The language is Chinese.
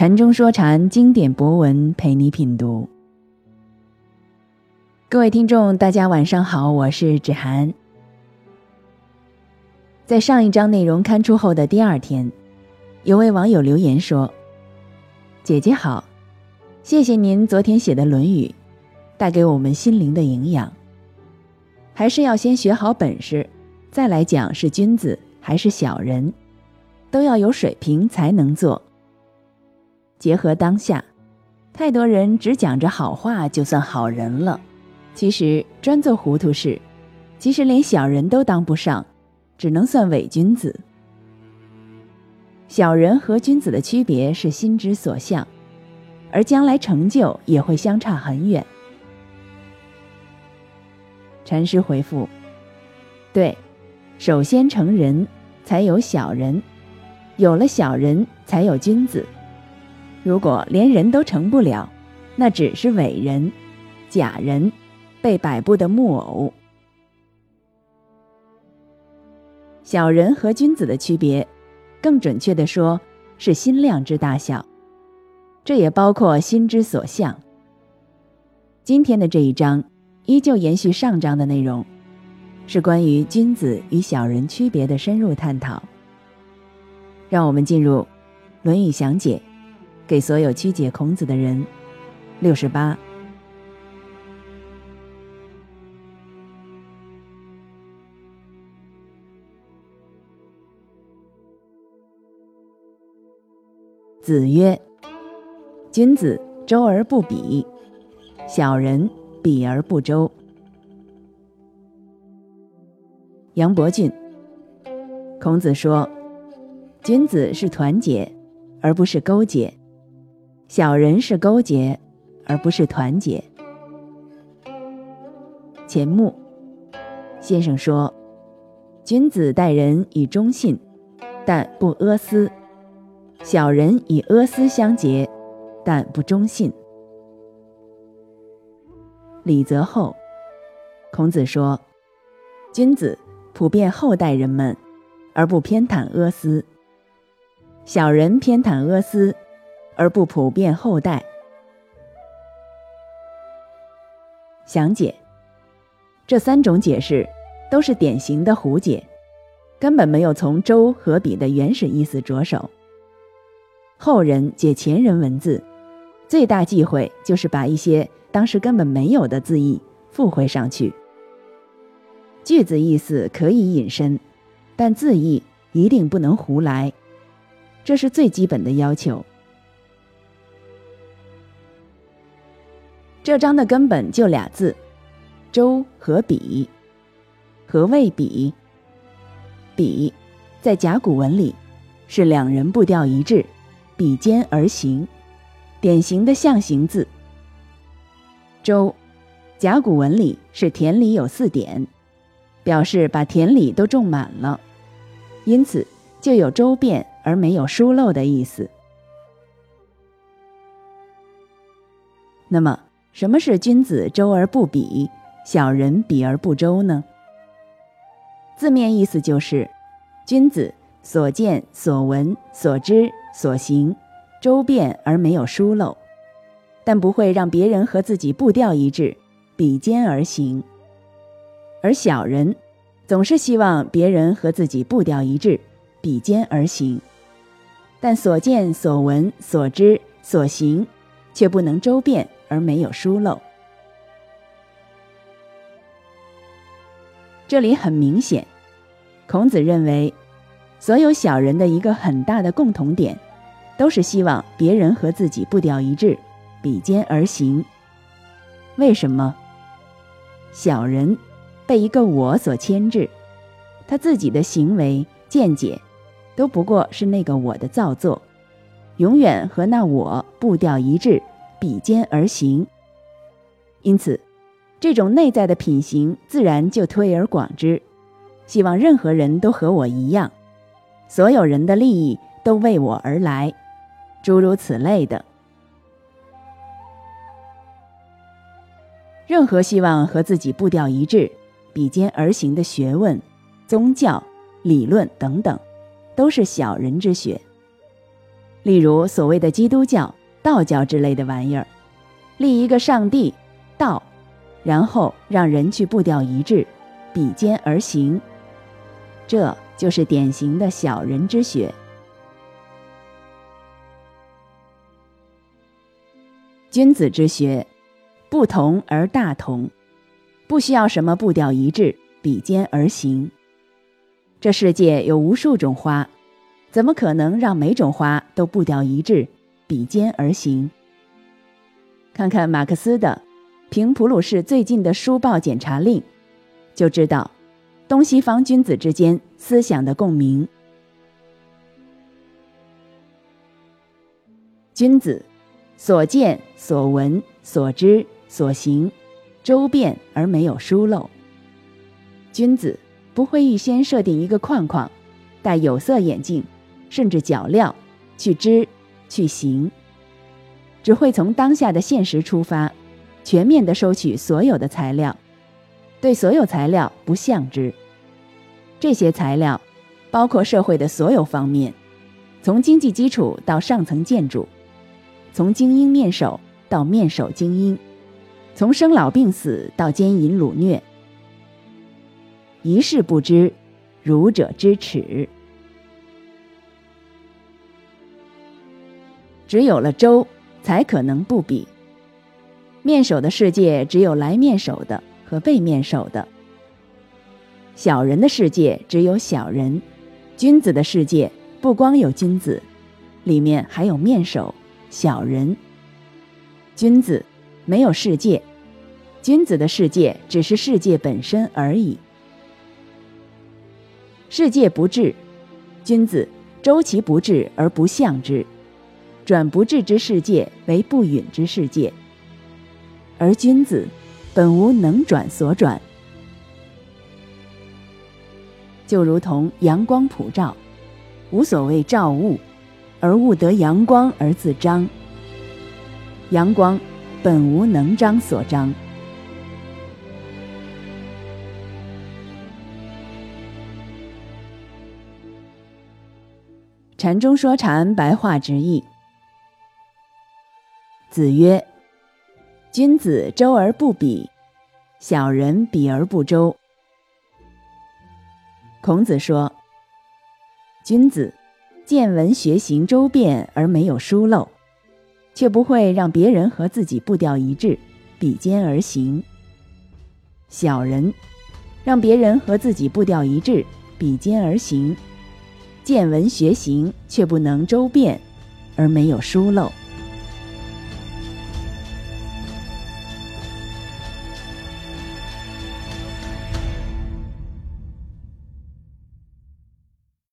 禅中说禅，经典博文陪你品读。各位听众，大家晚上好，我是芷涵。在上一章内容刊出后的第二天，有位网友留言说：“姐姐好，谢谢您昨天写的《论语》，带给我们心灵的营养。还是要先学好本事，再来讲是君子还是小人，都要有水平才能做。”结合当下，太多人只讲着好话就算好人了，其实专做糊涂事，其实连小人都当不上，只能算伪君子。小人和君子的区别是心之所向，而将来成就也会相差很远。禅师回复：对，首先成人，才有小人，有了小人，才有君子。如果连人都成不了，那只是伪人、假人，被摆布的木偶。小人和君子的区别，更准确的说，是心量之大小。这也包括心之所向。今天的这一章，依旧延续上章的内容，是关于君子与小人区别的深入探讨。让我们进入《论语》详解。给所有曲解孔子的人，六十八。子曰：“君子周而不比，小人比而不周。”杨伯峻。孔子说：“君子是团结，而不是勾结。”小人是勾结，而不是团结。钱穆先生说：“君子待人以忠信，但不阿私；小人以阿私相结，但不忠信。”李泽厚孔子说：“君子普遍厚待人们，而不偏袒阿私；小人偏袒阿私。”而不普遍后代。详解，这三种解释都是典型的胡解，根本没有从周和比的原始意思着手。后人解前人文字，最大忌讳就是把一些当时根本没有的字义附会上去。句子意思可以引申，但字义一定不能胡来，这是最基本的要求。这章的根本就俩字：周和比。何谓比？比在甲骨文里是两人步调一致，比肩而行，典型的象形字。周，甲骨文里是田里有四点，表示把田里都种满了，因此就有周遍而没有疏漏的意思。那么。什么是君子周而不比，小人比而不周呢？字面意思就是，君子所见所闻所知所行，周遍而没有疏漏，但不会让别人和自己步调一致，比肩而行；而小人总是希望别人和自己步调一致，比肩而行，但所见所闻所知所行，却不能周遍。而没有疏漏。这里很明显，孔子认为，所有小人的一个很大的共同点，都是希望别人和自己步调一致，比肩而行。为什么？小人被一个我所牵制，他自己的行为见解，都不过是那个我的造作，永远和那我步调一致。比肩而行，因此，这种内在的品行自然就推而广之，希望任何人都和我一样，所有人的利益都为我而来，诸如此类的。任何希望和自己步调一致、比肩而行的学问、宗教、理论等等，都是小人之学。例如所谓的基督教、道教之类的玩意儿，立一个上帝、道，然后让人去步调一致，比肩而行，这就是典型的小人之学。君子之学，不同而大同，不需要什么步调一致、比肩而行。这世界有无数种花。怎么可能让每种花都步调一致、比肩而行？看看马克思的《平普鲁士最近的书报检查令》，就知道东西方君子之间思想的共鸣。君子所见所闻所知所行，周遍而没有疏漏。君子不会预先设定一个框框，戴有色眼镜。甚至脚镣，去知，去行，只会从当下的现实出发，全面的收取所有的材料，对所有材料不相之。这些材料包括社会的所有方面，从经济基础到上层建筑，从精英面首到面首精英，从生老病死到奸淫掳虐，一事不知，儒者之耻。只有了周，才可能不比。面首的世界只有来面首的和被面首的；小人的世界只有小人，君子的世界不光有君子，里面还有面首、小人。君子没有世界，君子的世界只是世界本身而已。世界不治，君子周其不治而不向之。转不治之世界为不允之世界，而君子本无能转所转，就如同阳光普照，无所谓照物，而物得阳光而自彰。阳光本无能彰所彰。禅中说禅，白话直译。子曰：“君子周而不比，小人比而不周。”孔子说：“君子见闻学行周遍而没有疏漏，却不会让别人和自己步调一致，比肩而行；小人让别人和自己步调一致，比肩而行，见闻学行却不能周遍，而没有疏漏。”